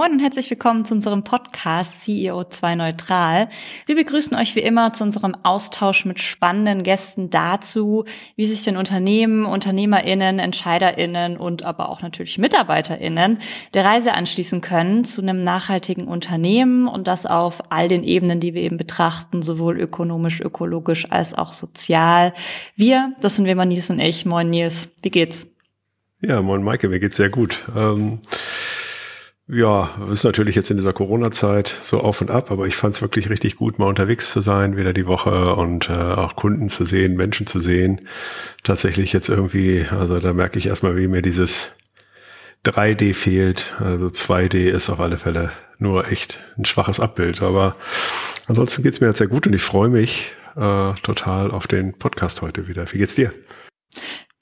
Moin und herzlich willkommen zu unserem Podcast CEO2 Neutral. Wir begrüßen euch wie immer zu unserem Austausch mit spannenden Gästen dazu, wie sich denn Unternehmen, UnternehmerInnen, EntscheiderInnen und aber auch natürlich MitarbeiterInnen der Reise anschließen können zu einem nachhaltigen Unternehmen und das auf all den Ebenen, die wir eben betrachten, sowohl ökonomisch, ökologisch als auch sozial. Wir, das sind wir mal Nils und ich. Moin Nils, wie geht's? Ja, moin Maike, mir geht's sehr gut. Ähm ja, ist natürlich jetzt in dieser Corona-Zeit so auf und ab, aber ich fand es wirklich richtig gut, mal unterwegs zu sein, wieder die Woche und äh, auch Kunden zu sehen, Menschen zu sehen. Tatsächlich jetzt irgendwie, also da merke ich erstmal, wie mir dieses 3D fehlt. Also 2D ist auf alle Fälle nur echt ein schwaches Abbild. Aber ansonsten geht's mir jetzt sehr gut und ich freue mich äh, total auf den Podcast heute wieder. Wie geht's dir?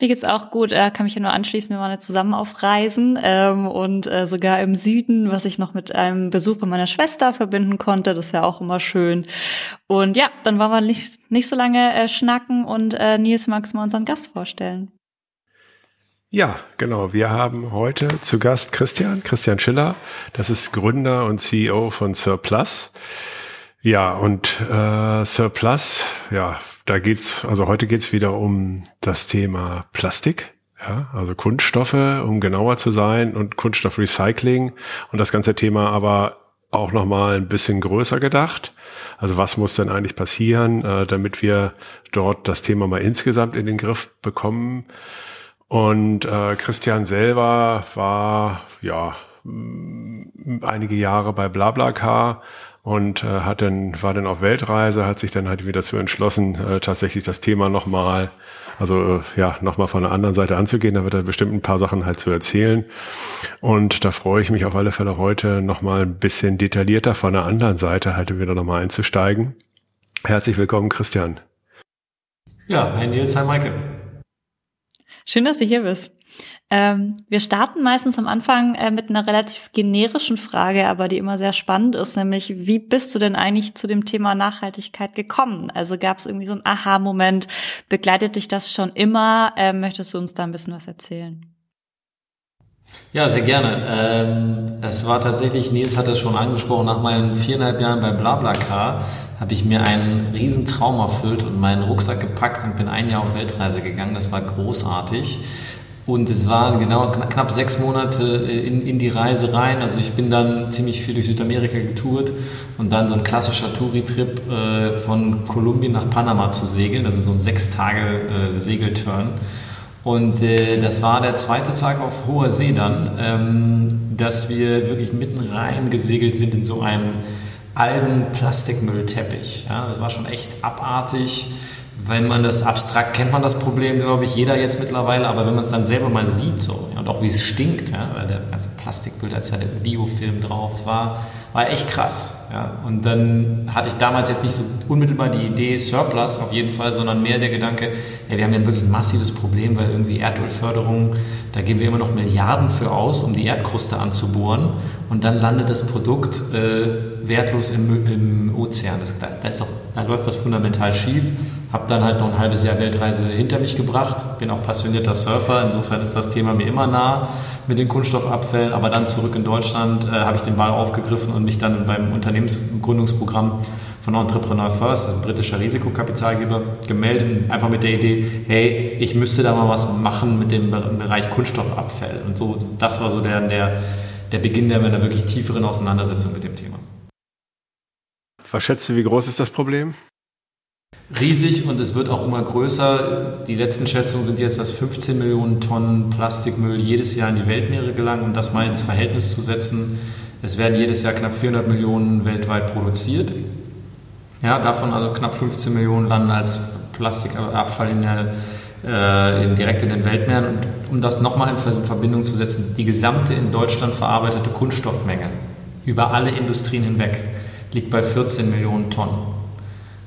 Mir geht's auch gut, äh, kann mich ja nur anschließen, wir waren ja zusammen auf Reisen ähm, und äh, sogar im Süden, was ich noch mit einem Besuch bei meiner Schwester verbinden konnte, das ist ja auch immer schön. Und ja, dann wollen wir nicht, nicht so lange äh, schnacken und äh, Nils, magst du mal unseren Gast vorstellen? Ja, genau. Wir haben heute zu Gast Christian, Christian Schiller. Das ist Gründer und CEO von Surplus. Ja, und äh, Surplus, ja, da geht's, also heute geht's wieder um das Thema Plastik. Ja, also Kunststoffe, um genauer zu sein und Kunststoffrecycling und das ganze Thema aber auch nochmal ein bisschen größer gedacht. Also was muss denn eigentlich passieren, äh, damit wir dort das Thema mal insgesamt in den Griff bekommen? Und äh, Christian selber war ja einige Jahre bei BlaBlaCar und äh, hat dann war dann auf Weltreise, hat sich dann halt wieder dazu entschlossen, äh, tatsächlich das Thema nochmal, also äh, ja, nochmal von der anderen Seite anzugehen. Da wird er bestimmt ein paar Sachen halt zu erzählen. Und da freue ich mich auf alle Fälle heute nochmal ein bisschen detaillierter von der anderen Seite halt wieder nochmal einzusteigen. Herzlich willkommen, Christian. Ja, hi Nils, hi Michael. Schön, dass du hier bist. Ähm, wir starten meistens am Anfang äh, mit einer relativ generischen Frage, aber die immer sehr spannend ist, nämlich wie bist du denn eigentlich zu dem Thema Nachhaltigkeit gekommen? Also gab es irgendwie so einen Aha-Moment? Begleitet dich das schon immer? Ähm, möchtest du uns da ein bisschen was erzählen? Ja, sehr gerne. Ähm, es war tatsächlich, Nils hat das schon angesprochen, nach meinen viereinhalb Jahren bei BlaBlaCar habe ich mir einen riesen Traum erfüllt und meinen Rucksack gepackt und bin ein Jahr auf Weltreise gegangen. Das war großartig. Und es waren genau knapp sechs Monate äh, in, in die Reise rein. Also ich bin dann ziemlich viel durch Südamerika getourt und dann so ein klassischer Touri-Trip äh, von Kolumbien nach Panama zu segeln. Das ist so ein sechs Tage äh, Segelturn. Und äh, das war der zweite Tag auf hoher See dann, ähm, dass wir wirklich mitten rein gesegelt sind in so einen alten Plastikmüllteppich. Ja, das war schon echt abartig wenn man das abstrakt kennt, man das Problem, glaube ich, jeder jetzt mittlerweile, aber wenn man es dann selber mal sieht so, und auch wie es stinkt, ja, weil der ganze Plastikbild, als ja der Biofilm drauf, es war, war echt krass. Ja. Und dann hatte ich damals jetzt nicht so unmittelbar die Idee Surplus auf jeden Fall, sondern mehr der Gedanke, ja, wir haben ja wirklich ein massives Problem, weil irgendwie Erdölförderung, da geben wir immer noch Milliarden für aus, um die Erdkruste anzubohren und dann landet das Produkt äh, wertlos im, im Ozean. Das, da, ist doch, da läuft was fundamental schief. Habe dann halt noch ein halbes Jahr Weltreise hinter mich gebracht, bin auch passionierter Surfer, insofern ist das Thema mir immer nah mit den Kunststoffabfällen, aber dann zurück in Deutschland äh, habe ich den Ball aufgegriffen und mich dann beim Unternehmensgründungsprogramm von Entrepreneur First, also ein britischer Risikokapitalgeber, gemeldet, einfach mit der Idee, hey, ich müsste da mal was machen mit dem Bereich Kunststoffabfälle. Und so, das war so der, der, der Beginn der, der wirklich tieferen Auseinandersetzung mit dem Thema. Was schätzt du, wie groß ist das Problem? riesig und es wird auch immer größer. Die letzten Schätzungen sind jetzt, dass 15 Millionen Tonnen Plastikmüll jedes Jahr in die Weltmeere gelangen. Um das mal ins Verhältnis zu setzen, es werden jedes Jahr knapp 400 Millionen weltweit produziert. Ja, davon also knapp 15 Millionen landen als Plastikabfall in der, in, direkt in den Weltmeeren. Und um das nochmal in Verbindung zu setzen, die gesamte in Deutschland verarbeitete Kunststoffmenge über alle Industrien hinweg liegt bei 14 Millionen Tonnen.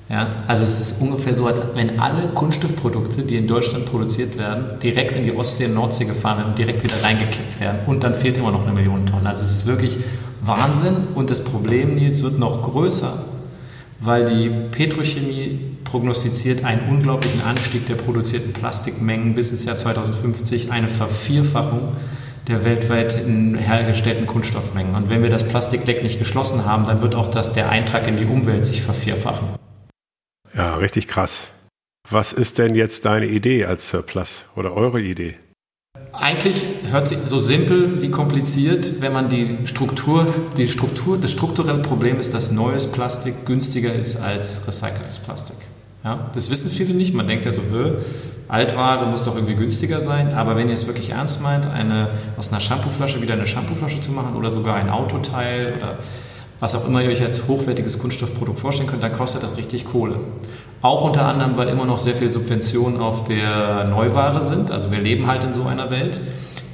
Ja, also es ist ungefähr so, als wenn alle Kunststoffprodukte, die in Deutschland produziert werden, direkt in die Ostsee und Nordsee gefahren werden und direkt wieder reingekippt werden. Und dann fehlt immer noch eine Million Tonnen. Also es ist wirklich Wahnsinn. Und das Problem, Nils, wird noch größer, weil die Petrochemie prognostiziert einen unglaublichen Anstieg der produzierten Plastikmengen bis ins Jahr 2050, eine Vervierfachung der weltweit hergestellten Kunststoffmengen. Und wenn wir das Plastikleck nicht geschlossen haben, dann wird auch das, der Eintrag in die Umwelt sich vervierfachen. Ja, richtig krass. Was ist denn jetzt deine Idee als Surplus oder eure Idee? Eigentlich hört sich so simpel wie kompliziert, wenn man die Struktur, die Struktur, das strukturelle Problem ist, dass neues Plastik günstiger ist als recyceltes Plastik. Ja, das wissen viele nicht. Man denkt ja so, Altware muss doch irgendwie günstiger sein. Aber wenn ihr es wirklich ernst meint, eine, aus einer Shampooflasche wieder eine Shampooflasche zu machen oder sogar ein Autoteil oder was auch immer ihr euch als hochwertiges Kunststoffprodukt vorstellen könnt, dann kostet das richtig Kohle. Auch unter anderem, weil immer noch sehr viele Subventionen auf der Neuware sind. Also wir leben halt in so einer Welt.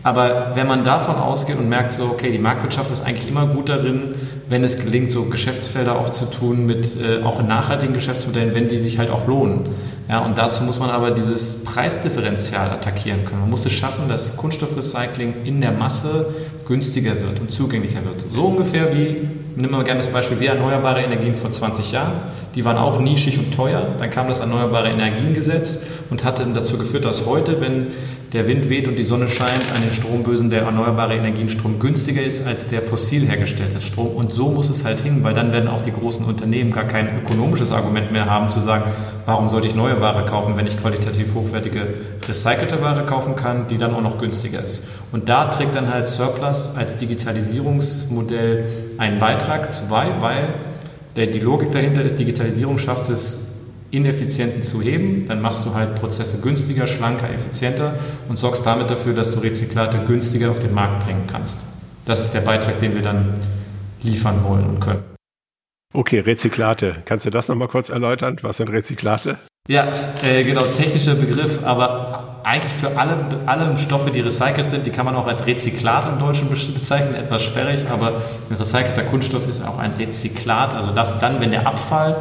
Aber wenn man davon ausgeht und merkt so, okay, die Marktwirtschaft ist eigentlich immer gut darin, wenn es gelingt, so Geschäftsfelder aufzutun mit äh, auch nachhaltigen Geschäftsmodellen, wenn die sich halt auch lohnen. Ja, und dazu muss man aber dieses Preisdifferenzial attackieren können. Man muss es schaffen, dass Kunststoffrecycling in der Masse günstiger wird und zugänglicher wird. So ungefähr wie, nehmen wir gerne das Beispiel, wie erneuerbare Energien vor 20 Jahren. Die waren auch nischig und teuer. Dann kam das Erneuerbare Energiengesetz und hat dann dazu geführt, dass heute, wenn der Wind weht und die Sonne scheint, an den Strombösen der erneuerbare Energienstrom günstiger ist als der fossil hergestellte Strom. Und so muss es halt hin, weil dann werden auch die großen Unternehmen gar kein ökonomisches Argument mehr haben zu sagen, warum sollte ich neue Ware kaufen, wenn ich qualitativ hochwertige recycelte Ware kaufen kann, die dann auch noch günstiger ist. Und da trägt dann halt Surplus als Digitalisierungsmodell einen Beitrag zu bei, weil die Logik dahinter ist, Digitalisierung schafft es Ineffizienten zu heben, dann machst du halt Prozesse günstiger, schlanker, effizienter und sorgst damit dafür, dass du Rezyklate günstiger auf den Markt bringen kannst. Das ist der Beitrag, den wir dann liefern wollen und können. Okay, Rezyklate. Kannst du das nochmal kurz erläutern? Was sind Rezyklate? Ja, äh, genau, technischer Begriff, aber eigentlich für alle, alle Stoffe, die recycelt sind, die kann man auch als Rezyklat im Deutschen bezeichnen, etwas sperrig, aber ein recycelter Kunststoff ist auch ein Rezyklat, also das dann, wenn der Abfall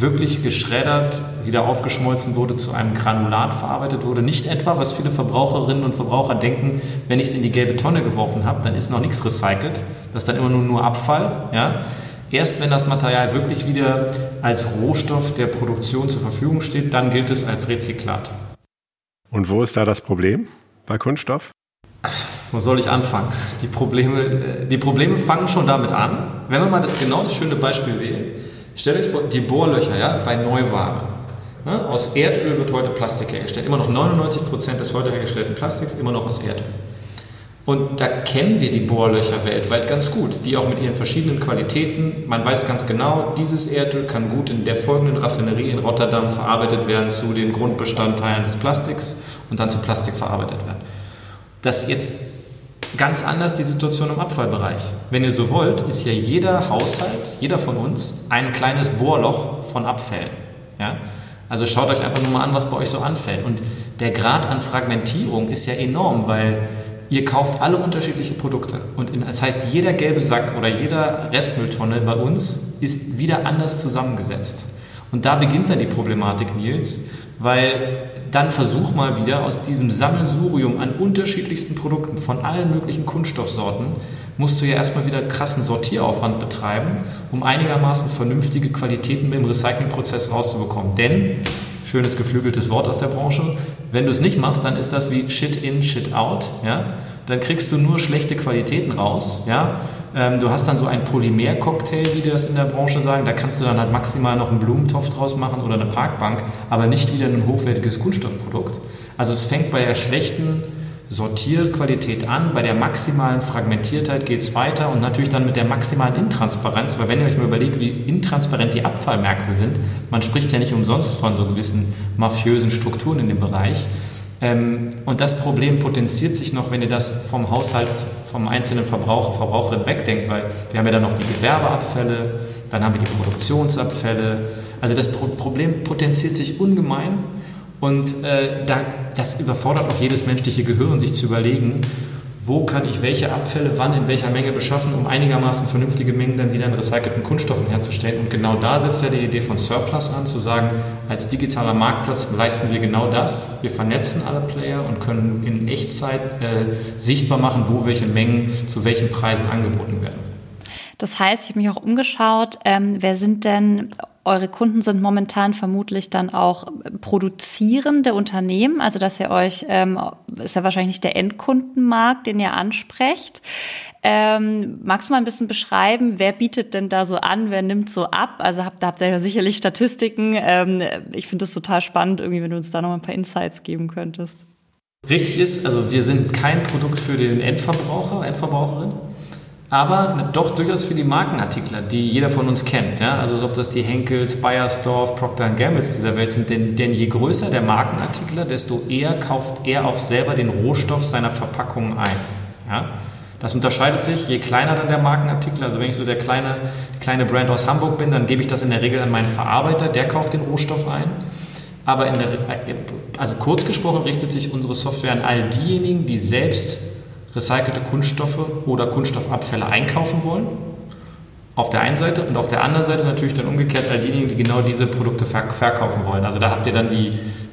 wirklich geschreddert, wieder aufgeschmolzen wurde, zu einem Granulat verarbeitet wurde. Nicht etwa, was viele Verbraucherinnen und Verbraucher denken, wenn ich es in die gelbe Tonne geworfen habe, dann ist noch nichts recycelt. Das ist dann immer nur, nur Abfall. Ja? Erst wenn das Material wirklich wieder als Rohstoff der Produktion zur Verfügung steht, dann gilt es als Rezyklat. Und wo ist da das Problem bei Kunststoff? Wo soll ich anfangen? Die Probleme, äh, die Probleme fangen schon damit an. Wenn wir mal das genau das schöne Beispiel wählen, Stellt euch vor, die Bohrlöcher ja, bei Neuwaren. Ja, aus Erdöl wird heute Plastik hergestellt. Immer noch 99% des heute hergestellten Plastiks immer noch aus Erdöl. Und da kennen wir die Bohrlöcher weltweit ganz gut, die auch mit ihren verschiedenen Qualitäten, man weiß ganz genau, dieses Erdöl kann gut in der folgenden Raffinerie in Rotterdam verarbeitet werden zu den Grundbestandteilen des Plastiks und dann zu Plastik verarbeitet werden. Das jetzt Ganz anders die Situation im Abfallbereich. Wenn ihr so wollt, ist ja jeder Haushalt, jeder von uns, ein kleines Bohrloch von Abfällen. Ja? Also schaut euch einfach nur mal an, was bei euch so anfällt. Und der Grad an Fragmentierung ist ja enorm, weil ihr kauft alle unterschiedliche Produkte. Und in, das heißt, jeder gelbe Sack oder jeder Restmülltonne bei uns ist wieder anders zusammengesetzt. Und da beginnt dann die Problematik, Nils, weil dann versuch mal wieder aus diesem Sammelsurium an unterschiedlichsten Produkten von allen möglichen Kunststoffsorten, musst du ja erstmal wieder krassen Sortieraufwand betreiben, um einigermaßen vernünftige Qualitäten im Recyclingprozess rauszubekommen. Denn, schönes geflügeltes Wort aus der Branche, wenn du es nicht machst, dann ist das wie Shit in, Shit out. Ja? Dann kriegst du nur schlechte Qualitäten raus. Ja? Ähm, du hast dann so einen Polymer-Cocktail, wie die das in der Branche sagen. Da kannst du dann halt maximal noch einen Blumentopf draus machen oder eine Parkbank, aber nicht wieder ein hochwertiges Kunststoffprodukt. Also es fängt bei der schlechten Sortierqualität an, bei der maximalen Fragmentiertheit geht es weiter und natürlich dann mit der maximalen Intransparenz, weil wenn ihr euch mal überlegt, wie intransparent die Abfallmärkte sind, man spricht ja nicht umsonst von so gewissen mafiösen Strukturen in dem Bereich, ähm, und das Problem potenziert sich noch, wenn ihr das vom Haushalt, vom einzelnen Verbraucher, Verbraucherin wegdenkt, weil wir haben ja dann noch die Gewerbeabfälle, dann haben wir die Produktionsabfälle. Also das Problem potenziert sich ungemein und äh, da, das überfordert auch jedes menschliche Gehirn, sich zu überlegen, wo kann ich welche Abfälle wann in welcher Menge beschaffen, um einigermaßen vernünftige Mengen dann wieder in recycelten Kunststoffen herzustellen. Und genau da setzt ja die Idee von Surplus an, zu sagen, als digitaler Marktplatz leisten wir genau das. Wir vernetzen alle Player und können in Echtzeit äh, sichtbar machen, wo welche Mengen zu welchen Preisen angeboten werden. Das heißt, ich habe mich auch umgeschaut, ähm, wer sind denn eure Kunden sind momentan vermutlich dann auch produzierende Unternehmen, also dass ihr euch, ähm, ist ja wahrscheinlich nicht der Endkundenmarkt, den ihr ansprecht. Ähm, magst du mal ein bisschen beschreiben, wer bietet denn da so an, wer nimmt so ab? Also habt, da habt ihr ja sicherlich Statistiken. Ähm, ich finde das total spannend, irgendwie, wenn du uns da noch ein paar Insights geben könntest. Richtig ist, also wir sind kein Produkt für den Endverbraucher, Endverbraucherin aber doch durchaus für die Markenartikler, die jeder von uns kennt. Ja? Also ob das die Henkels, Bayersdorf, Procter Gambles dieser Welt sind, denn, denn je größer der Markenartikler, desto eher kauft er auch selber den Rohstoff seiner Verpackung ein. Ja? Das unterscheidet sich, je kleiner dann der Markenartikel, also wenn ich so der kleine, kleine Brand aus Hamburg bin, dann gebe ich das in der Regel an meinen Verarbeiter, der kauft den Rohstoff ein. Aber in der, also kurz gesprochen richtet sich unsere Software an all diejenigen, die selbst recycelte Kunststoffe oder Kunststoffabfälle einkaufen wollen. Auf der einen Seite und auf der anderen Seite natürlich dann umgekehrt all diejenigen, die genau diese Produkte verkaufen wollen. Also da habt ihr dann die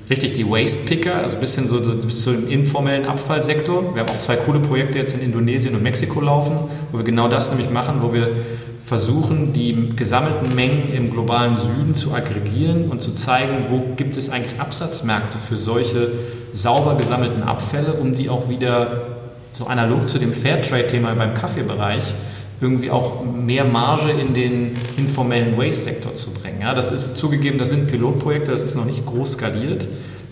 richtig die Waste Picker, also bis hin so, bis zum informellen Abfallsektor. Wir haben auch zwei coole Projekte jetzt in Indonesien und Mexiko laufen, wo wir genau das nämlich machen, wo wir versuchen, die gesammelten Mengen im globalen Süden zu aggregieren und zu zeigen, wo gibt es eigentlich Absatzmärkte für solche sauber gesammelten Abfälle, um die auch wieder so analog zu dem Fairtrade-Thema beim Kaffeebereich irgendwie auch mehr Marge in den informellen Waste-Sektor zu bringen. Ja, das ist zugegeben, das sind Pilotprojekte, das ist noch nicht groß skaliert.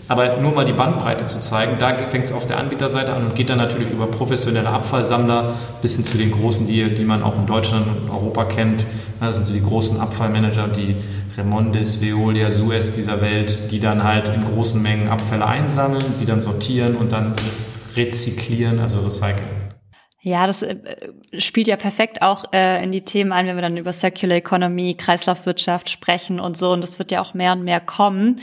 Aber nur mal die Bandbreite zu zeigen, da fängt es auf der Anbieterseite an und geht dann natürlich über professionelle Abfallsammler bis hin zu den großen, die, die man auch in Deutschland und Europa kennt. Das sind so die großen Abfallmanager, die Remondis, Veolia, Suez dieser Welt, die dann halt in großen Mengen Abfälle einsammeln, sie dann sortieren und dann rezyklieren, also recyceln. Ja, das äh, spielt ja perfekt auch äh, in die Themen ein, wenn wir dann über Circular Economy, Kreislaufwirtschaft sprechen und so. Und das wird ja auch mehr und mehr kommen.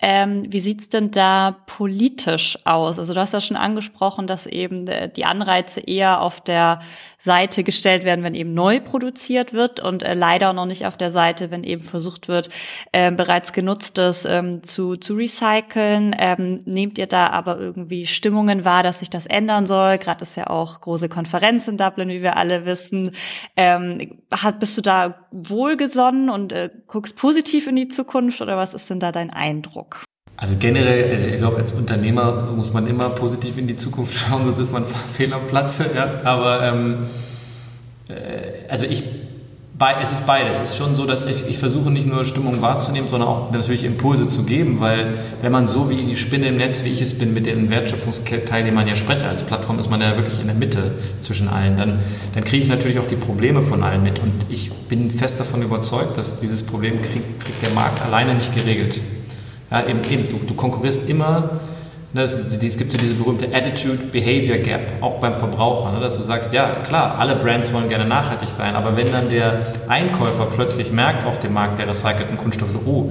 Ähm, wie sieht's denn da politisch aus? Also du hast ja schon angesprochen, dass eben äh, die Anreize eher auf der Seite gestellt werden, wenn eben neu produziert wird und leider noch nicht auf der Seite, wenn eben versucht wird, äh, bereits genutztes ähm, zu, zu recyceln. Ähm, nehmt ihr da aber irgendwie Stimmungen wahr, dass sich das ändern soll? Gerade ist ja auch große Konferenz in Dublin, wie wir alle wissen. Ähm, hat, bist du da wohlgesonnen und äh, guckst positiv in die Zukunft oder was ist denn da dein Eindruck? Also generell, äh, ich glaube, als Unternehmer muss man immer positiv in die Zukunft schauen, sonst ist man fehl am Platze. Ja? Aber ähm, äh, also ich, es ist beides. Es ist schon so, dass ich, ich versuche nicht nur Stimmung wahrzunehmen, sondern auch natürlich Impulse zu geben, weil wenn man so wie die Spinne im Netz, wie ich es bin, mit den Wertschöpfungsteilnehmern ja spreche, als Plattform ist man ja wirklich in der Mitte zwischen allen, dann, dann kriege ich natürlich auch die Probleme von allen mit. Und ich bin fest davon überzeugt, dass dieses Problem kriegt, kriegt der Markt alleine nicht geregelt. Ja, eben, eben, du, du konkurrierst immer, es, es gibt ja diese berühmte Attitude-Behavior Gap, auch beim Verbraucher, ne, dass du sagst, ja klar, alle Brands wollen gerne nachhaltig sein, aber wenn dann der Einkäufer plötzlich merkt auf dem Markt der recycelten Kunststoffe, so, oh,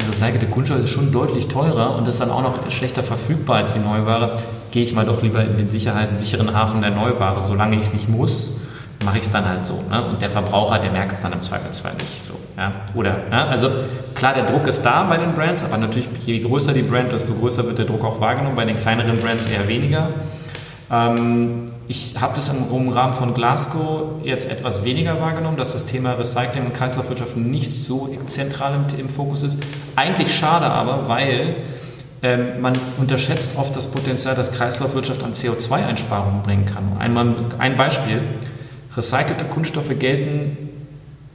der recycelte Kunststoff ist schon deutlich teurer und ist dann auch noch schlechter verfügbar als die Neuware, gehe ich mal doch lieber in den Sicherheiten, sicheren Hafen der Neuware, solange ich es nicht muss mache ich es dann halt so. Ne? Und der Verbraucher, der merkt es dann im Zweifelsfall nicht so. Ja? Oder, ja? also klar, der Druck ist da bei den Brands, aber natürlich, je größer die Brand, desto größer wird der Druck auch wahrgenommen. Bei den kleineren Brands eher weniger. Ähm, ich habe das im, Rahmen von Glasgow jetzt etwas weniger wahrgenommen, dass das Thema Recycling und Kreislaufwirtschaft nicht so zentral im, im Fokus ist. Eigentlich schade aber, weil ähm, man unterschätzt oft das Potenzial, das Kreislaufwirtschaft an CO2-Einsparungen bringen kann. Einmal ein Beispiel. Recycelte Kunststoffe gelten,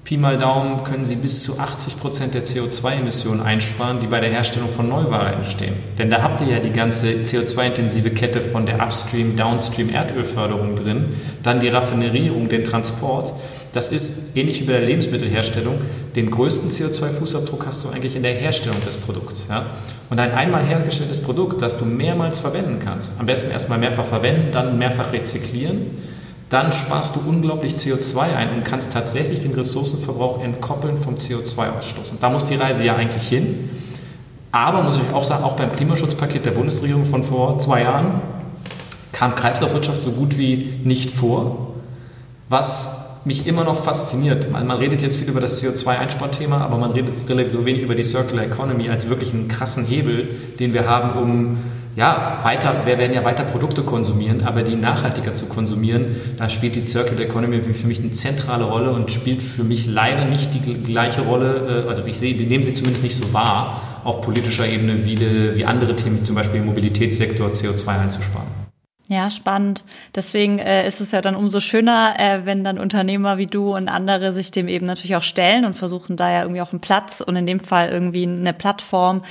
Pi mal Daumen, können sie bis zu 80 Prozent der CO2-Emissionen einsparen, die bei der Herstellung von Neuware entstehen. Denn da habt ihr ja die ganze CO2-intensive Kette von der Upstream, Downstream Erdölförderung drin, dann die Raffinerierung, den Transport. Das ist ähnlich wie bei der Lebensmittelherstellung. Den größten CO2-Fußabdruck hast du eigentlich in der Herstellung des Produkts. Ja? Und ein einmal hergestelltes Produkt, das du mehrmals verwenden kannst, am besten erstmal mehrfach verwenden, dann mehrfach rezyklieren, dann sparst du unglaublich CO2 ein und kannst tatsächlich den Ressourcenverbrauch entkoppeln vom CO2-Ausstoß. Und da muss die Reise ja eigentlich hin. Aber muss ich auch sagen, auch beim Klimaschutzpaket der Bundesregierung von vor zwei Jahren kam Kreislaufwirtschaft so gut wie nicht vor, was mich immer noch fasziniert. Man, man redet jetzt viel über das CO2-Einsparthema, aber man redet so wenig über die Circular Economy als wirklich einen krassen Hebel, den wir haben, um ja, weiter, wir werden ja weiter Produkte konsumieren, aber die nachhaltiger zu konsumieren, da spielt die Circular Economy für mich eine zentrale Rolle und spielt für mich leider nicht die gleiche Rolle, äh, also ich sehe, nehme sie zumindest nicht so wahr auf politischer Ebene wie, de, wie andere Themen, zum Beispiel im Mobilitätssektor CO2 einzusparen. Ja, spannend. Deswegen äh, ist es ja dann umso schöner, äh, wenn dann Unternehmer wie du und andere sich dem eben natürlich auch stellen und versuchen da ja irgendwie auch einen Platz und in dem Fall irgendwie eine Plattform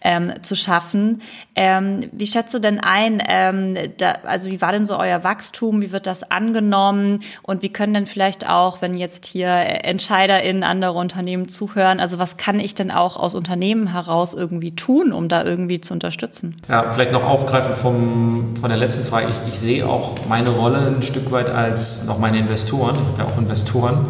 ähm, zu schaffen. Ähm, wie schätzt du denn ein, ähm, da, also wie war denn so euer Wachstum? Wie wird das angenommen? Und wie können denn vielleicht auch, wenn jetzt hier EntscheiderInnen andere Unternehmen zuhören, also was kann ich denn auch aus Unternehmen heraus irgendwie tun, um da irgendwie zu unterstützen? Ja, vielleicht noch aufgreifend vom, von der letzten Frage ich, ich sehe auch meine Rolle ein Stück weit als, noch meine Investoren, ich habe ja auch Investoren,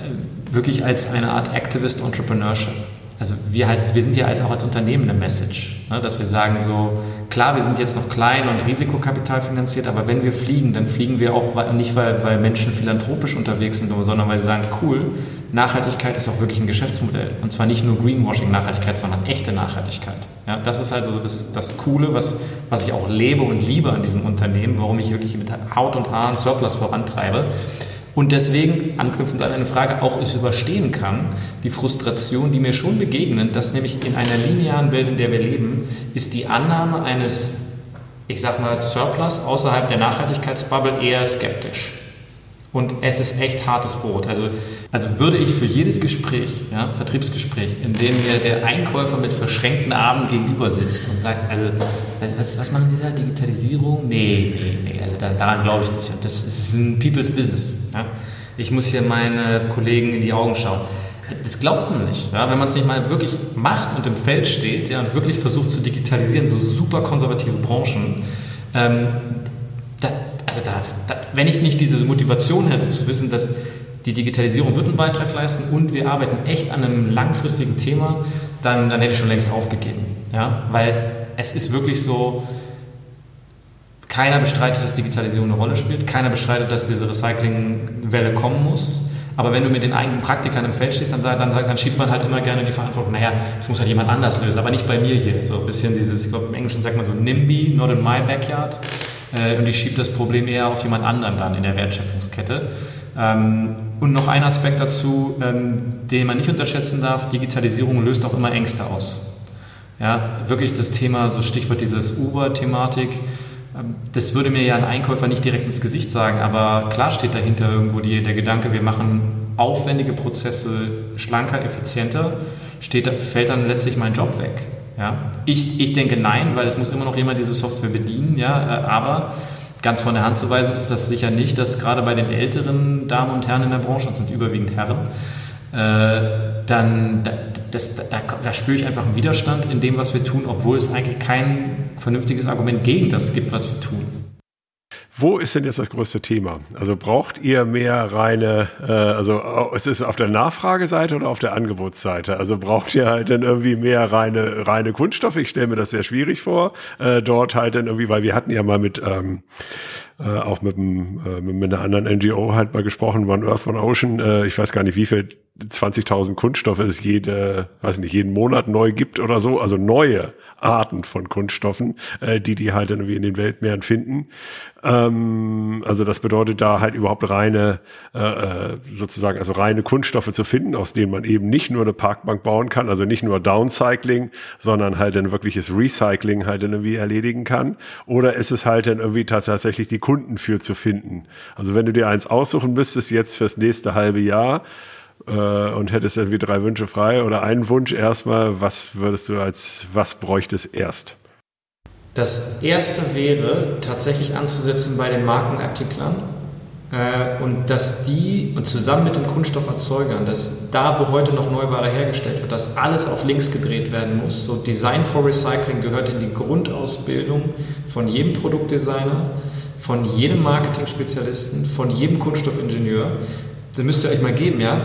äh, wirklich als eine Art Activist Entrepreneurship. Also wir, halt, wir sind ja als, auch als Unternehmen eine Message, ne, dass wir sagen so, klar, wir sind jetzt noch klein und Risikokapital finanziert, aber wenn wir fliegen, dann fliegen wir auch nicht, weil, weil Menschen philanthropisch unterwegs sind, sondern weil sie sagen, cool, Nachhaltigkeit ist auch wirklich ein Geschäftsmodell. Und zwar nicht nur Greenwashing-Nachhaltigkeit, sondern echte Nachhaltigkeit. Ja, das ist also das, das Coole, was, was ich auch lebe und liebe an diesem Unternehmen, warum ich wirklich mit Haut und Haaren Surplus vorantreibe. Und deswegen, anknüpfend an eine Frage, auch es überstehen kann, die Frustration, die mir schon begegnet, dass nämlich in einer linearen Welt, in der wir leben, ist die Annahme eines, ich sag mal, Surplus außerhalb der Nachhaltigkeitsbubble eher skeptisch. Und es ist echt hartes Brot. Also, also würde ich für jedes Gespräch, ja, Vertriebsgespräch, in dem mir der Einkäufer mit verschränkten Armen gegenüber sitzt und sagt, also was, was machen Sie da, Digitalisierung? Nee, nee, nee, also da, daran glaube ich nicht. Das ist ein People's Business. Ja. Ich muss hier meine Kollegen in die Augen schauen. Das glaubt man nicht. Ja? Wenn man es nicht mal wirklich macht und im Feld steht ja, und wirklich versucht zu digitalisieren, so super konservative Branchen, ähm, da, also da, da, wenn ich nicht diese Motivation hätte zu wissen, dass die Digitalisierung wird einen Beitrag leisten und wir arbeiten echt an einem langfristigen Thema, dann, dann hätte ich schon längst aufgegeben. Ja? Weil es ist wirklich so, keiner bestreitet, dass Digitalisierung eine Rolle spielt, keiner bestreitet, dass diese Recyclingwelle kommen muss. Aber wenn du mit den eigenen Praktikern im Feld stehst, dann, dann, dann schiebt man halt immer gerne die Verantwortung, naja, das muss halt jemand anders lösen, aber nicht bei mir hier. So ein bisschen dieses, ich glaube im Englischen sagt man so NIMBY, not in my backyard. Äh, und ich schiebe das Problem eher auf jemand anderen dann in der Wertschöpfungskette. Ähm, und noch ein Aspekt dazu, ähm, den man nicht unterschätzen darf, Digitalisierung löst auch immer Ängste aus. Ja, wirklich das Thema, so Stichwort dieses Uber-Thematik, ähm, das würde mir ja ein Einkäufer nicht direkt ins Gesicht sagen, aber klar steht dahinter irgendwo die, der Gedanke, wir machen aufwendige Prozesse schlanker, effizienter, steht, fällt dann letztlich mein Job weg. Ja? Ich, ich denke nein, weil es muss immer noch jemand diese Software bedienen, ja? Äh, aber ganz von der Hand zu weisen ist das sicher nicht, dass gerade bei den älteren Damen und Herren in der Branche, und sind überwiegend Herren, äh, dann das, da, da, spüre ich einfach einen Widerstand in dem, was wir tun, obwohl es eigentlich kein vernünftiges Argument gegen das gibt, was wir tun. Wo ist denn jetzt das größte Thema? Also braucht ihr mehr reine, äh, also es ist auf der Nachfrageseite oder auf der Angebotsseite? Also braucht ihr halt dann irgendwie mehr reine, reine Kunststoffe? Ich stelle mir das sehr schwierig vor, äh, dort halt dann irgendwie, weil wir hatten ja mal mit ähm, äh, auch mit, einem, äh, mit einer anderen NGO halt mal gesprochen, One Earth, One Ocean. Äh, ich weiß gar nicht, wie viel 20.000 Kunststoffe es jede, weiß nicht, jeden Monat neu gibt oder so. Also neue Arten von Kunststoffen, äh, die die halt irgendwie in den Weltmeeren finden. Ähm, also das bedeutet da halt überhaupt reine, äh, äh, sozusagen, also reine Kunststoffe zu finden, aus denen man eben nicht nur eine Parkbank bauen kann, also nicht nur Downcycling, sondern halt ein wirkliches Recycling halt irgendwie erledigen kann. Oder ist es halt dann irgendwie tatsächlich die Kunden für zu finden? Also wenn du dir eins aussuchen müsstest jetzt fürs nächste halbe Jahr, äh, und hättest irgendwie drei Wünsche frei oder einen Wunsch erstmal, was würdest du als, was bräuchtest erst? Das erste wäre tatsächlich anzusetzen bei den Markenartiklern äh, und dass die und zusammen mit den Kunststofferzeugern, dass da, wo heute noch Neuware hergestellt wird, dass alles auf links gedreht werden muss. So Design for Recycling gehört in die Grundausbildung von jedem Produktdesigner, von jedem Marketing-Spezialisten, von jedem Kunststoffingenieur. Das müsst ihr euch mal geben, ja?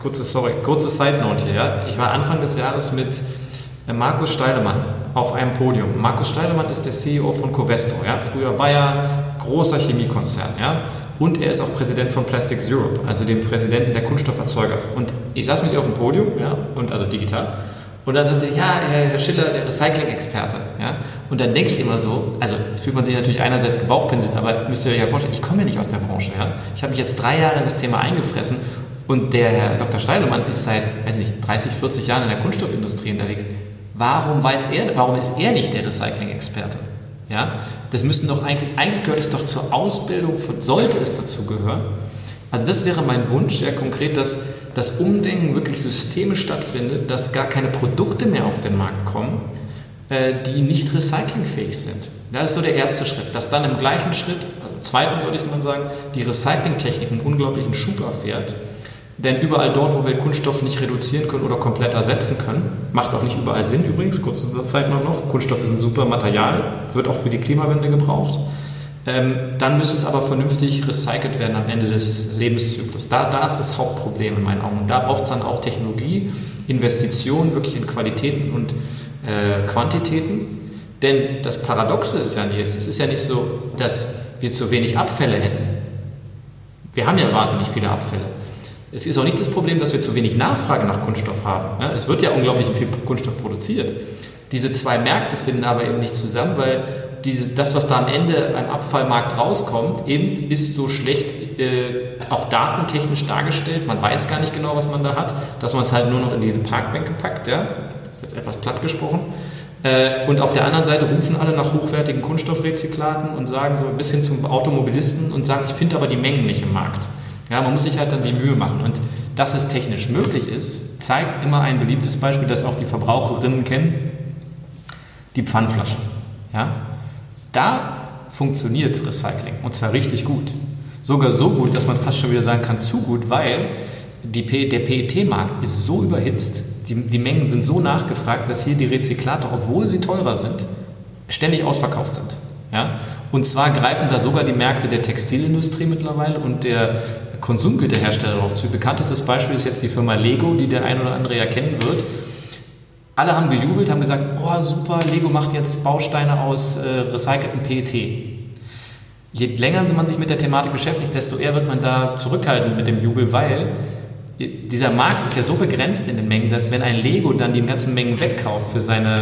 Kurze, sorry, kurze Side Note hier. Ja? Ich war Anfang des Jahres mit äh, Markus Steilemann auf einem Podium. Markus Steilemann ist der CEO von Covestro, ja? früher Bayer, großer Chemiekonzern. Ja? Und er ist auch Präsident von Plastics Europe, also dem Präsidenten der Kunststofferzeuger. Und ich saß mit ihr auf dem Podium, ja, und also digital. Und dann sagt er, ja, Herr Schiller, der Recycling-Experte. Ja? Und dann denke ich immer so, also fühlt man sich natürlich einerseits gebauchpinselt, aber müsst ihr euch ja vorstellen, ich komme ja nicht aus der Branche. Ja? Ich habe mich jetzt drei Jahre in das Thema eingefressen und der Herr Dr. Steilemann ist seit, weiß nicht, 30, 40 Jahren in der Kunststoffindustrie unterwegs. Warum weiß er, warum ist er nicht der Recycling-Experte? Ja? Das müssen doch eigentlich, eigentlich gehört es doch zur Ausbildung, sollte es dazu gehören. Also das wäre mein Wunsch, sehr konkret, dass das Umdenken wirklich systemisch stattfindet, dass gar keine Produkte mehr auf den Markt kommen, äh, die nicht recyclingfähig sind. Das ist so der erste Schritt. Dass dann im gleichen Schritt, also zweiten würde ich mal sagen, die Recyclingtechnik einen unglaublichen Schub erfährt. Denn überall dort, wo wir Kunststoff nicht reduzieren können oder komplett ersetzen können, macht auch nicht überall Sinn übrigens, kurz zur Zeit noch, Kunststoff ist ein super Material, wird auch für die Klimawende gebraucht. Ähm, dann müsste es aber vernünftig recycelt werden am Ende des Lebenszyklus. Da, da ist das Hauptproblem in meinen Augen. Da braucht es dann auch Technologie, Investitionen wirklich in Qualitäten und äh, Quantitäten. Denn das Paradoxe ist ja jetzt, es ist ja nicht so, dass wir zu wenig Abfälle hätten. Wir haben ja wahnsinnig viele Abfälle. Es ist auch nicht das Problem, dass wir zu wenig Nachfrage nach Kunststoff haben. Es wird ja unglaublich viel Kunststoff produziert. Diese zwei Märkte finden aber eben nicht zusammen, weil diese, das, was da am Ende beim Abfallmarkt rauskommt, eben ist so schlecht äh, auch datentechnisch dargestellt. Man weiß gar nicht genau, was man da hat, dass man es halt nur noch in diese Parkbänke packt. Ja? Das ist jetzt etwas platt gesprochen. Äh, und auf der anderen Seite rufen alle nach hochwertigen Kunststoffrezyklaten und sagen so ein bisschen zum Automobilisten und sagen, ich finde aber die Mengen nicht im Markt. Ja, man muss sich halt dann die Mühe machen. Und dass es technisch möglich ist, zeigt immer ein beliebtes Beispiel, das auch die Verbraucherinnen kennen, die Pfandflaschen. Ja? Da funktioniert Recycling und zwar richtig gut. Sogar so gut, dass man fast schon wieder sagen kann, zu gut, weil die, der PET-Markt ist so überhitzt, die, die Mengen sind so nachgefragt, dass hier die Rezyklate, obwohl sie teurer sind, ständig ausverkauft sind. Ja? Und zwar greifen da sogar die Märkte der Textilindustrie mittlerweile und der Konsumgüterhersteller darauf zu. Bekanntestes Beispiel ist jetzt die Firma Lego, die der ein oder andere ja kennen wird alle haben gejubelt, haben gesagt, oh super, Lego macht jetzt Bausteine aus äh, recyceltem PET. Je länger man sich mit der Thematik beschäftigt, desto eher wird man da zurückhaltend mit dem Jubel, weil dieser Markt ist ja so begrenzt in den Mengen, dass wenn ein Lego dann die ganzen Mengen wegkauft für seine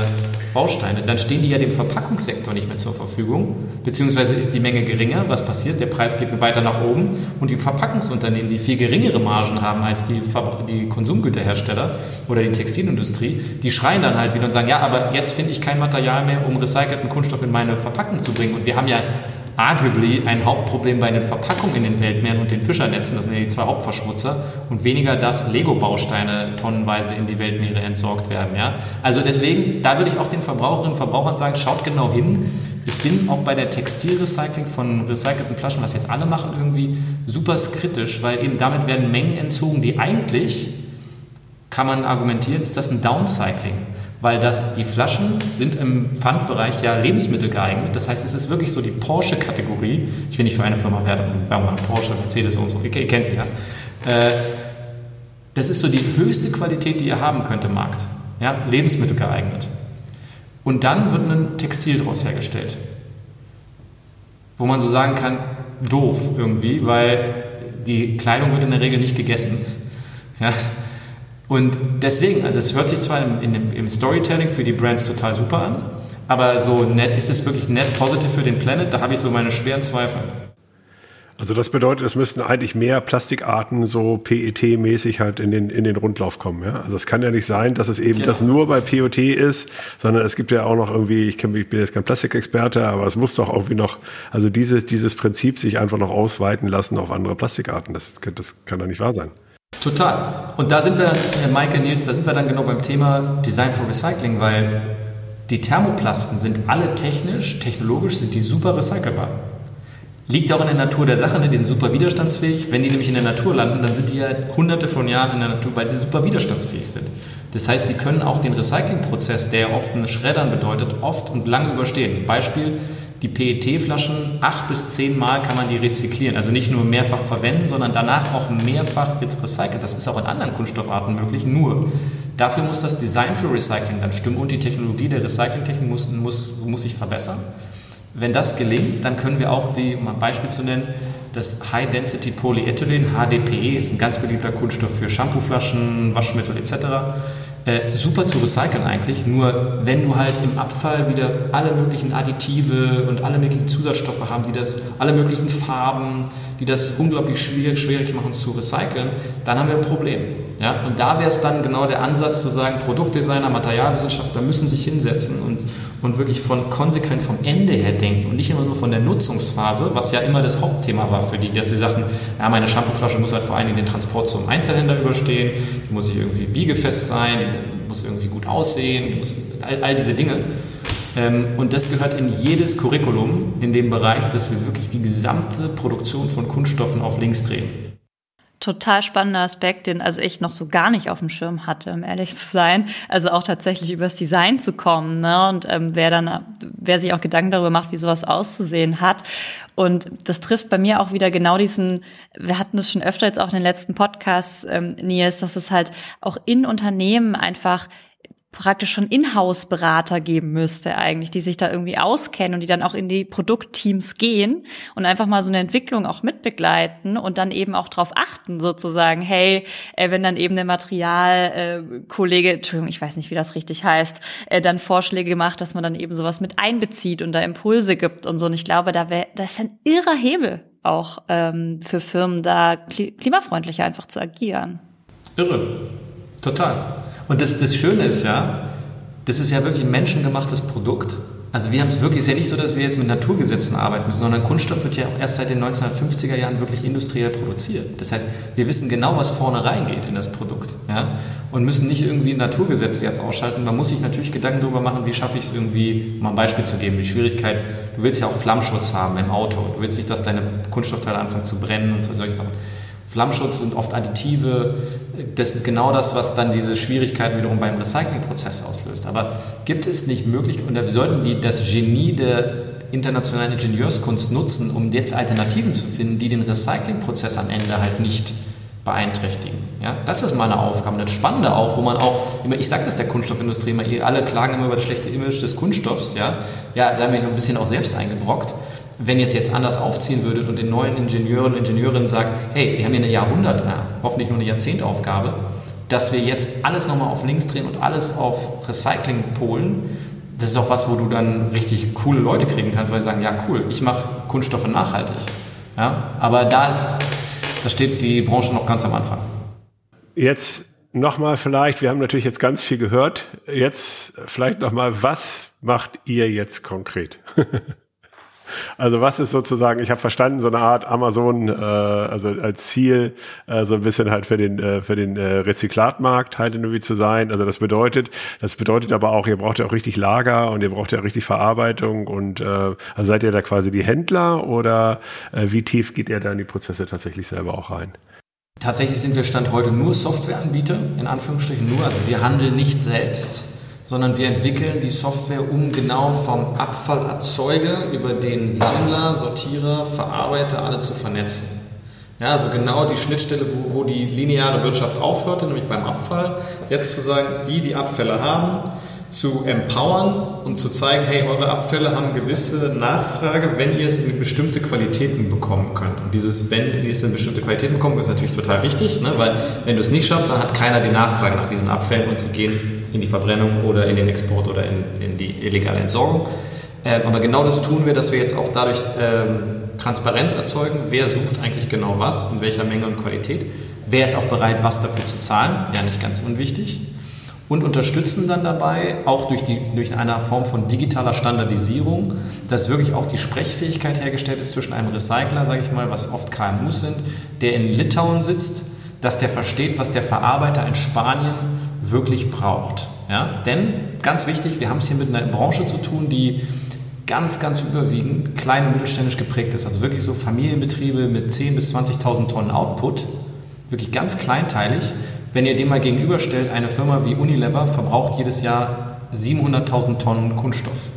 Bausteine, dann stehen die ja dem Verpackungssektor nicht mehr zur Verfügung, beziehungsweise ist die Menge geringer. Was passiert? Der Preis geht weiter nach oben und die Verpackungsunternehmen, die viel geringere Margen haben als die, die Konsumgüterhersteller oder die Textilindustrie, die schreien dann halt wieder und sagen, ja, aber jetzt finde ich kein Material mehr, um recycelten Kunststoff in meine Verpackung zu bringen. Und wir haben ja arguably ein Hauptproblem bei den Verpackungen in den Weltmeeren und den Fischernetzen, das sind ja die zwei Hauptverschmutzer, und weniger, dass Lego-Bausteine tonnenweise in die Weltmeere entsorgt werden. Ja? Also deswegen, da würde ich auch den Verbraucherinnen und Verbrauchern sagen, schaut genau hin. Ich bin auch bei der Textilrecycling von recycelten Flaschen, was jetzt alle machen, irgendwie super kritisch, weil eben damit werden Mengen entzogen, die eigentlich, kann man argumentieren, ist das ein Downcycling weil das, die Flaschen sind im Pfandbereich ja Lebensmittel geeignet. Das heißt, es ist wirklich so die Porsche-Kategorie. Ich will nicht für eine Firma Werbung machen, Porsche, Mercedes und so, ihr, ihr kennt sie ja. Äh, das ist so die höchste Qualität, die ihr haben könnt im Markt. Ja, Lebensmittel geeignet. Und dann wird ein Textil daraus hergestellt. Wo man so sagen kann, doof irgendwie, weil die Kleidung wird in der Regel nicht gegessen. Ja, und deswegen, also es hört sich zwar im, im, im, Storytelling für die Brands total super an, aber so net, ist es wirklich net positive für den Planet? Da habe ich so meine schweren Zweifel. Also das bedeutet, es müssten eigentlich mehr Plastikarten so PET-mäßig halt in den, in den Rundlauf kommen. Ja? Also es kann ja nicht sein, dass es eben genau. das nur bei POT ist, sondern es gibt ja auch noch irgendwie, ich, kenn, ich bin jetzt kein Plastikexperte, aber es muss doch irgendwie noch, also diese, dieses Prinzip sich einfach noch ausweiten lassen auf andere Plastikarten. Das, das kann doch nicht wahr sein. Total. Und da sind wir, Herr Maike Nils, da sind wir dann genau beim Thema Design for Recycling, weil die Thermoplasten sind alle technisch, technologisch sind die super recycelbar. Liegt auch in der Natur der Sache, ne? die sind super widerstandsfähig. Wenn die nämlich in der Natur landen, dann sind die ja hunderte von Jahren in der Natur, weil sie super widerstandsfähig sind. Das heißt, sie können auch den Recyclingprozess, der oft ein Schreddern bedeutet, oft und lange überstehen. Beispiel, die PET-Flaschen acht bis zehn Mal kann man die rezyklieren. Also nicht nur mehrfach verwenden, sondern danach auch mehrfach recyceln. Das ist auch in anderen Kunststoffarten möglich. Nur dafür muss das Design für Recycling dann stimmen und die Technologie der Recyclingtechnik muss, muss, muss sich verbessern. Wenn das gelingt, dann können wir auch, die, um ein Beispiel zu nennen, das High Density Polyethylen, HDPE, ist ein ganz beliebter Kunststoff für Shampooflaschen, Waschmittel etc. äh, super zu recyceln eigentlich, nur wenn du halt im Abfall wieder alle möglichen Additive und alle möglichen Zusatzstoffe haben, die das, alle möglichen Farben, die das unglaublich schwierig, schwierig machen zu recyceln, dann haben wir ein Problem. Ja? Und da wäre es dann genau der Ansatz zu sagen, Produktdesigner, Materialwissenschaftler müssen sich hinsetzen und, und wirklich von konsequent vom Ende her denken und nicht immer nur von der Nutzungsphase, was ja immer das Hauptthema war für die, dass sie sagten, ja, meine Shampooflasche muss halt vor allen Dingen den Transport zum Einzelhändler überstehen, die muss irgendwie biegefest sein, die muss irgendwie gut aussehen, die muss, all, all diese Dinge. Ähm, und das gehört in jedes Curriculum in dem Bereich, dass wir wirklich die gesamte Produktion von Kunststoffen auf links drehen total spannender Aspekt, den also ich noch so gar nicht auf dem Schirm hatte, um ehrlich zu sein. Also auch tatsächlich übers Design zu kommen, ne? Und ähm, wer dann, wer sich auch Gedanken darüber macht, wie sowas auszusehen hat. Und das trifft bei mir auch wieder genau diesen, wir hatten es schon öfter jetzt auch in den letzten Podcasts, ähm, Nils, dass es halt auch in Unternehmen einfach praktisch schon Inhouse-Berater geben müsste eigentlich, die sich da irgendwie auskennen und die dann auch in die Produktteams gehen und einfach mal so eine Entwicklung auch mitbegleiten und dann eben auch darauf achten sozusagen, hey, äh, wenn dann eben der Materialkollege, äh, Entschuldigung, ich weiß nicht, wie das richtig heißt, äh, dann Vorschläge macht, dass man dann eben sowas mit einbezieht und da Impulse gibt und so. Und ich glaube, da wäre, das ist ein irrer Hebel auch ähm, für Firmen, da klimafreundlicher einfach zu agieren. Irre, total. Und das, das Schöne ist ja, das ist ja wirklich ein menschengemachtes Produkt. Also wir haben es wirklich, es ist ja nicht so, dass wir jetzt mit Naturgesetzen arbeiten müssen, sondern Kunststoff wird ja auch erst seit den 1950er Jahren wirklich industriell produziert. Das heißt, wir wissen genau, was vorne reingeht in das Produkt. Ja? Und müssen nicht irgendwie Naturgesetze jetzt ausschalten. Man muss sich natürlich Gedanken darüber machen, wie schaffe ich es irgendwie, um mal ein Beispiel zu geben, die Schwierigkeit, du willst ja auch Flammschutz haben im Auto. Du willst nicht, dass deine Kunststoffteile anfangen zu brennen und solche Sachen. Flammschutz sind oft Additive. Das ist genau das, was dann diese Schwierigkeiten wiederum beim Recyclingprozess auslöst. Aber gibt es nicht möglich, und wir sollten die, das Genie der internationalen Ingenieurskunst nutzen, um jetzt Alternativen zu finden, die den Recyclingprozess am Ende halt nicht beeinträchtigen. Ja, das ist meine Aufgabe. Das Spannende auch, wo man auch, immer, ich sage das der Kunststoffindustrie immer, ihr alle klagen immer über das schlechte Image des Kunststoffs. Ja, ja da habe ich noch ein bisschen auch selbst eingebrockt wenn ihr es jetzt anders aufziehen würdet und den neuen Ingenieuren und Ingenieurinnen sagt, hey, wir haben hier eine Jahrhundert, na, hoffentlich nur eine Jahrzehntaufgabe, dass wir jetzt alles nochmal auf links drehen und alles auf Recycling polen, das ist auch was, wo du dann richtig coole Leute kriegen kannst, weil sie sagen, ja cool, ich mache Kunststoffe nachhaltig. Ja? Aber da ist, da steht die Branche noch ganz am Anfang. Jetzt nochmal vielleicht, wir haben natürlich jetzt ganz viel gehört, jetzt vielleicht nochmal, was macht ihr jetzt konkret? Also was ist sozusagen, ich habe verstanden, so eine Art Amazon, äh, also als Ziel, äh, so ein bisschen halt für den, äh, für den äh, Rezyklatmarkt halt irgendwie zu sein. Also das bedeutet, das bedeutet aber auch, ihr braucht ja auch richtig Lager und ihr braucht ja richtig Verarbeitung und äh, also seid ihr da quasi die Händler oder äh, wie tief geht ihr da in die Prozesse tatsächlich selber auch rein? Tatsächlich sind wir Stand heute nur Softwareanbieter, in Anführungsstrichen nur, also wir handeln nicht selbst sondern wir entwickeln die Software, um genau vom Abfallerzeuger über den Sammler, Sortierer, Verarbeiter alle zu vernetzen. Ja, also genau die Schnittstelle, wo, wo die lineare Wirtschaft aufhörte, nämlich beim Abfall, jetzt zu sagen, die, die Abfälle haben, zu empowern und zu zeigen, hey, eure Abfälle haben gewisse Nachfrage, wenn ihr es in bestimmte Qualitäten bekommen könnt. Und dieses, wenn ihr es in bestimmte Qualitäten bekommt, ist natürlich total wichtig, ne? weil wenn du es nicht schaffst, dann hat keiner die Nachfrage nach diesen Abfällen und sie gehen in die Verbrennung oder in den Export oder in, in die illegale Entsorgung. Ähm, aber genau das tun wir, dass wir jetzt auch dadurch ähm, Transparenz erzeugen, wer sucht eigentlich genau was, in welcher Menge und Qualität, wer ist auch bereit, was dafür zu zahlen, ja nicht ganz unwichtig. Und unterstützen dann dabei auch durch, die, durch eine Form von digitaler Standardisierung, dass wirklich auch die Sprechfähigkeit hergestellt ist zwischen einem Recycler, sage ich mal, was oft KMUs sind, der in Litauen sitzt, dass der versteht, was der Verarbeiter in Spanien wirklich braucht. Ja? Denn, ganz wichtig, wir haben es hier mit einer Branche zu tun, die ganz, ganz überwiegend klein und mittelständisch geprägt ist. Also wirklich so Familienbetriebe mit 10.000 bis 20.000 Tonnen Output, wirklich ganz kleinteilig wenn ihr dem mal gegenüberstellt, eine Firma wie Unilever verbraucht jedes Jahr 700.000 Tonnen Kunststoff.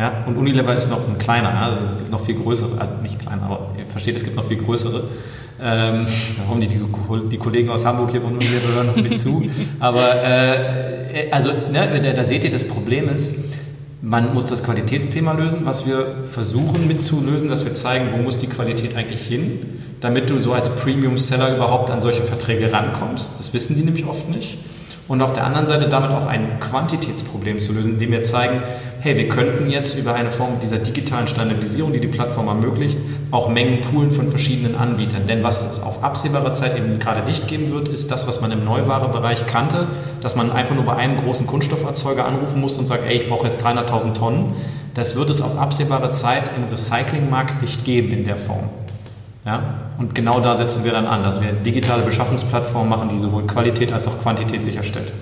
Ja, und Unilever ist noch ein kleiner, also es gibt noch viel größere, also nicht kleiner, aber ihr versteht, es gibt noch viel größere. Ähm, da kommen die, die, die, Kollegen aus Hamburg hier von Unilever hören noch mit zu. Aber äh, also ne, da, da seht ihr, das Problem ist, man muss das Qualitätsthema lösen, was wir versuchen mitzulösen, dass wir zeigen, wo muss die Qualität eigentlich hin, damit du so als Premium-Seller überhaupt an solche Verträge rankommst. Das wissen die nämlich oft nicht. und auf der anderen Seite damit auch ein Quantitätsproblem zu lösen, indem wir zeigen, hey, wir könnten jetzt über eine Form dieser digitalen Standardisierung, die die Plattform ermöglicht, auch Mengen poolen von verschiedenen Anbietern. Denn was es auf absehbare Zeit eben gerade nicht geben wird, ist das, was man im Neuwarebereich kannte, dass man einfach nur bei einem großen Kunststofferzeuger anrufen muss und sagt, ey, ich brauche jetzt 300.000 Tonnen. Das wird es auf absehbare Zeit im Recyclingmarkt nicht geben in der Form. Ja? Und genau da setzen wir dann an, dass wir digitale Beschaffungsplattformen machen, die sowohl Qualität als auch Quantität sicherstellt.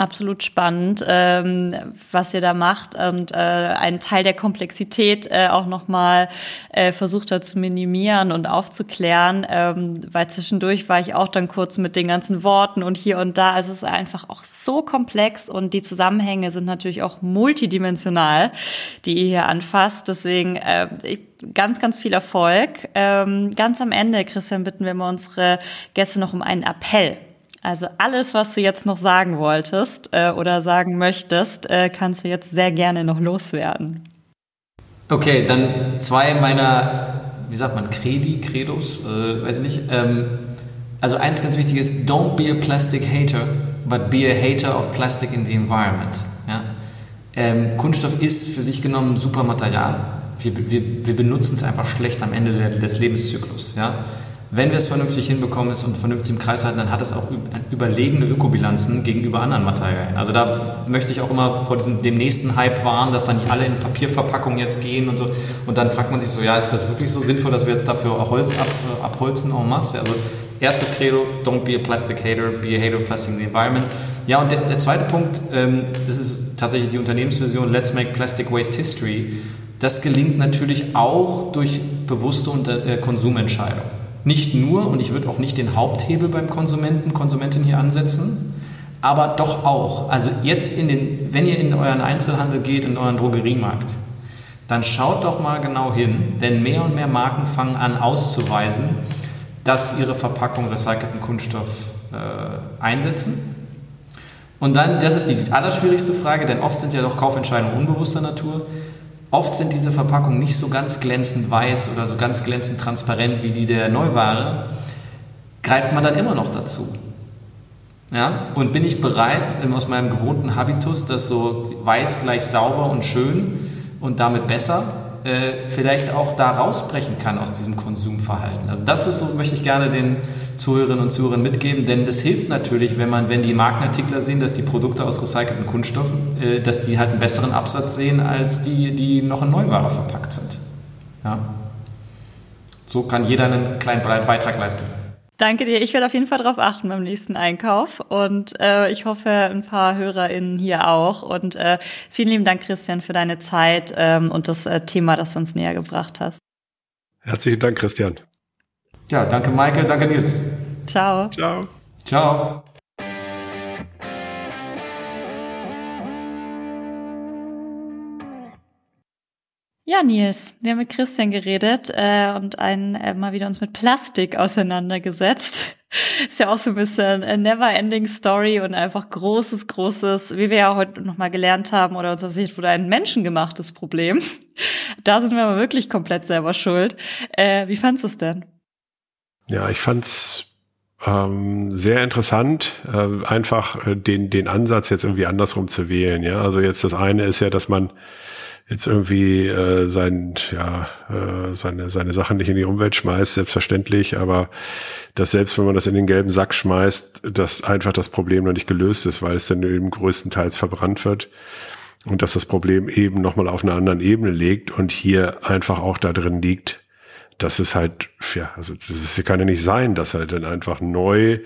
Absolut spannend, ähm, was ihr da macht und äh, einen Teil der Komplexität äh, auch nochmal äh, versucht hat zu minimieren und aufzuklären, ähm, weil zwischendurch war ich auch dann kurz mit den ganzen Worten und hier und da. Also es ist einfach auch so komplex und die Zusammenhänge sind natürlich auch multidimensional, die ihr hier anfasst. Deswegen äh, ich, ganz, ganz viel Erfolg. Ähm, ganz am Ende, Christian, bitten wir mal unsere Gäste noch um einen Appell. Also alles, was du jetzt noch sagen wolltest äh, oder sagen möchtest, äh, kannst du jetzt sehr gerne noch loswerden. Okay, dann zwei meiner, wie sagt man, Credi, Credos, äh, weiß ich nicht. Ähm, also eins ganz wichtig ist, don't be a plastic hater, but be a hater of plastic in the environment. Ja? Ähm, Kunststoff ist für sich genommen ein super Material. Wir, wir, wir benutzen es einfach schlecht am Ende des Lebenszyklus. Ja? Wenn wir es vernünftig hinbekommen ist und vernünftig im Kreis halten, dann hat es auch überlegene Ökobilanzen gegenüber anderen Materialien. Also da möchte ich auch immer vor diesem, dem nächsten Hype warnen, dass dann nicht alle in Papierverpackungen jetzt gehen und so. Und dann fragt man sich so, ja, ist das wirklich so sinnvoll, dass wir jetzt dafür Holz ab, äh, abholzen en masse? Also erstes Credo, don't be a plastic hater, be a hater of plastic in the environment. Ja, und der, der zweite Punkt, ähm, das ist tatsächlich die Unternehmensvision, let's make plastic waste history. Das gelingt natürlich auch durch bewusste äh, Konsumentscheidungen. Nicht nur, und ich würde auch nicht den Haupthebel beim Konsumenten, Konsumentin hier ansetzen, aber doch auch. Also jetzt in den, wenn ihr in euren Einzelhandel geht, in euren Drogeriemarkt, dann schaut doch mal genau hin, denn mehr und mehr Marken fangen an auszuweisen, dass ihre Verpackung recycelten Kunststoff äh, einsetzen. Und dann, das ist die allerschwierigste Frage, denn oft sind ja doch Kaufentscheidungen unbewusster Natur. Oft sind diese Verpackungen nicht so ganz glänzend weiß oder so ganz glänzend transparent wie die der Neuware. Greift man dann immer noch dazu? Ja? Und bin ich bereit, aus meinem gewohnten Habitus, das so weiß gleich sauber und schön und damit besser, äh, vielleicht auch da rausbrechen kann aus diesem Konsumverhalten. Also das ist so, möchte ich gerne den Zuhörerinnen und Zuhörern mitgeben, denn das hilft natürlich, wenn man, wenn die Markenartikler sehen, dass die Produkte aus recycelten Kunststoffen, äh, dass die halt einen besseren Absatz sehen als die, die noch in Neuware verpackt sind. Ja. So kann jeder einen kleinen Beitrag leisten. Danke dir. Ich werde auf jeden Fall darauf achten beim nächsten Einkauf und äh, ich hoffe, ein paar HörerInnen hier auch. Und äh, vielen lieben Dank, Christian, für deine Zeit ähm, und das äh, Thema, das du uns näher gebracht hast. Herzlichen Dank, Christian. Ja, danke, Maike. Danke, Nils. Ciao. Ciao. Ciao. Ja, Nils, wir haben mit Christian geredet äh, und einen, äh, mal wieder uns mit Plastik auseinandergesetzt. Ist ja auch so ein bisschen a never-ending Story und einfach großes, großes, wie wir ja heute nochmal gelernt haben oder uns auf Sicht wurde ein menschengemachtes Problem. Da sind wir aber wirklich komplett selber schuld. Äh, wie fandst du es denn? Ja, ich fand's ähm, sehr interessant, äh, einfach äh, den, den Ansatz jetzt irgendwie andersrum zu wählen. Ja, also jetzt das eine ist ja, dass man jetzt irgendwie äh, sein, ja, äh, seine, seine Sachen nicht in die Umwelt schmeißt, selbstverständlich, aber dass selbst wenn man das in den gelben Sack schmeißt, dass einfach das Problem noch nicht gelöst ist, weil es dann eben größtenteils verbrannt wird und dass das Problem eben nochmal auf einer anderen Ebene liegt und hier einfach auch da drin liegt, dass es halt, ja, also das kann ja nicht sein, dass halt dann einfach neu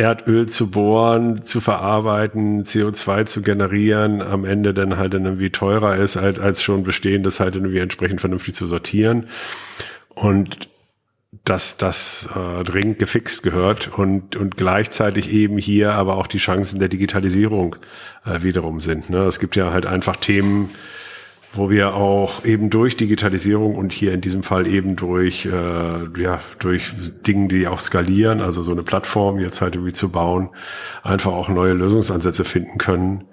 Erdöl zu bohren, zu verarbeiten, CO2 zu generieren, am Ende dann halt irgendwie teurer ist, halt, als schon bestehendes halt irgendwie entsprechend vernünftig zu sortieren. Und dass das äh, dringend gefixt gehört und, und gleichzeitig eben hier aber auch die Chancen der Digitalisierung äh, wiederum sind. Ne? Es gibt ja halt einfach Themen, wo wir auch eben durch Digitalisierung und hier in diesem Fall eben durch, äh, ja, durch Dinge, die auch skalieren, also so eine Plattform jetzt halt irgendwie zu bauen, einfach auch neue Lösungsansätze finden können,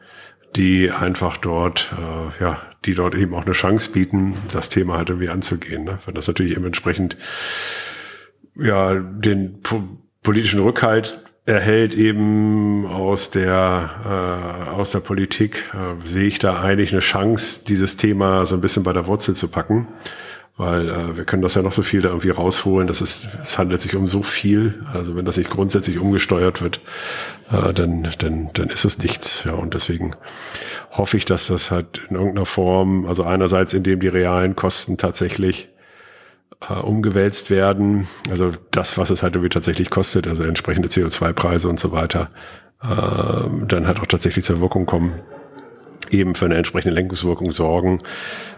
die einfach dort, äh, ja, die dort eben auch eine Chance bieten, das Thema halt irgendwie anzugehen. Ne? Wenn das natürlich eben entsprechend ja den po politischen Rückhalt erhält eben aus der, äh, aus der Politik, äh, sehe ich da eigentlich eine Chance, dieses Thema so ein bisschen bei der Wurzel zu packen. Weil äh, wir können das ja noch so viel da irgendwie rausholen. Das ist, es handelt sich um so viel. Also wenn das nicht grundsätzlich umgesteuert wird, äh, dann, dann, dann ist es nichts. Ja, und deswegen hoffe ich, dass das halt in irgendeiner Form, also einerseits, indem die realen Kosten tatsächlich äh, umgewälzt werden. Also das, was es halt irgendwie tatsächlich kostet, also entsprechende CO2-Preise und so weiter, äh, dann halt auch tatsächlich zur Wirkung kommen, eben für eine entsprechende Lenkungswirkung sorgen,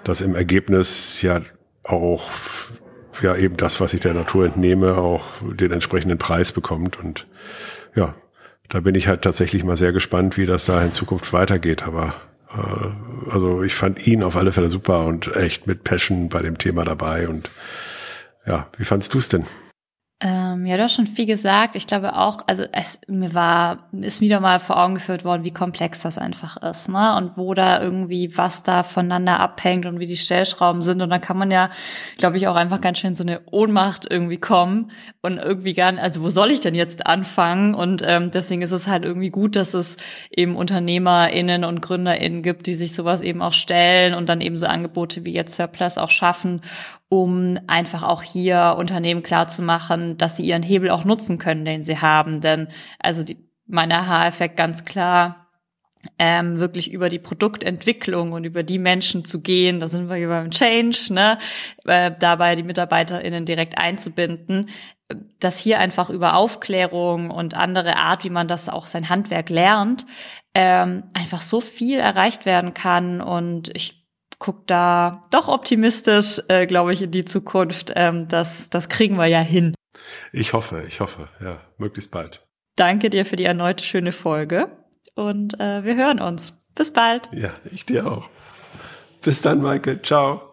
dass im Ergebnis ja auch ja eben das, was ich der Natur entnehme, auch den entsprechenden Preis bekommt. Und ja, da bin ich halt tatsächlich mal sehr gespannt, wie das da in Zukunft weitergeht. Aber also ich fand ihn auf alle Fälle super und echt mit Passion bei dem Thema dabei. Und ja, wie fandst du es denn? Ähm, ja, du hast schon viel gesagt. Ich glaube auch, also es mir war, ist wieder mal vor Augen geführt worden, wie komplex das einfach ist, ne? Und wo da irgendwie was da voneinander abhängt und wie die Stellschrauben sind. Und da kann man ja, glaube ich, auch einfach ganz schön so eine Ohnmacht irgendwie kommen und irgendwie gar nicht, also wo soll ich denn jetzt anfangen? Und ähm, deswegen ist es halt irgendwie gut, dass es eben UnternehmerInnen und GründerInnen gibt, die sich sowas eben auch stellen und dann eben so Angebote wie jetzt Surplus auch schaffen um einfach auch hier Unternehmen klar zu machen, dass sie ihren Hebel auch nutzen können, den sie haben. Denn also die, mein Aha-Effekt ganz klar, ähm, wirklich über die Produktentwicklung und über die Menschen zu gehen, da sind wir hier beim Change, ne? Äh, dabei die MitarbeiterInnen direkt einzubinden, dass hier einfach über Aufklärung und andere Art, wie man das auch sein Handwerk lernt, ähm, einfach so viel erreicht werden kann. Und ich guck da doch optimistisch, äh, glaube ich, in die Zukunft. Ähm, das, das kriegen wir ja hin. Ich hoffe, ich hoffe, ja, möglichst bald. Danke dir für die erneute schöne Folge und äh, wir hören uns. Bis bald. Ja, ich dir auch. Bis dann, Michael. Ciao.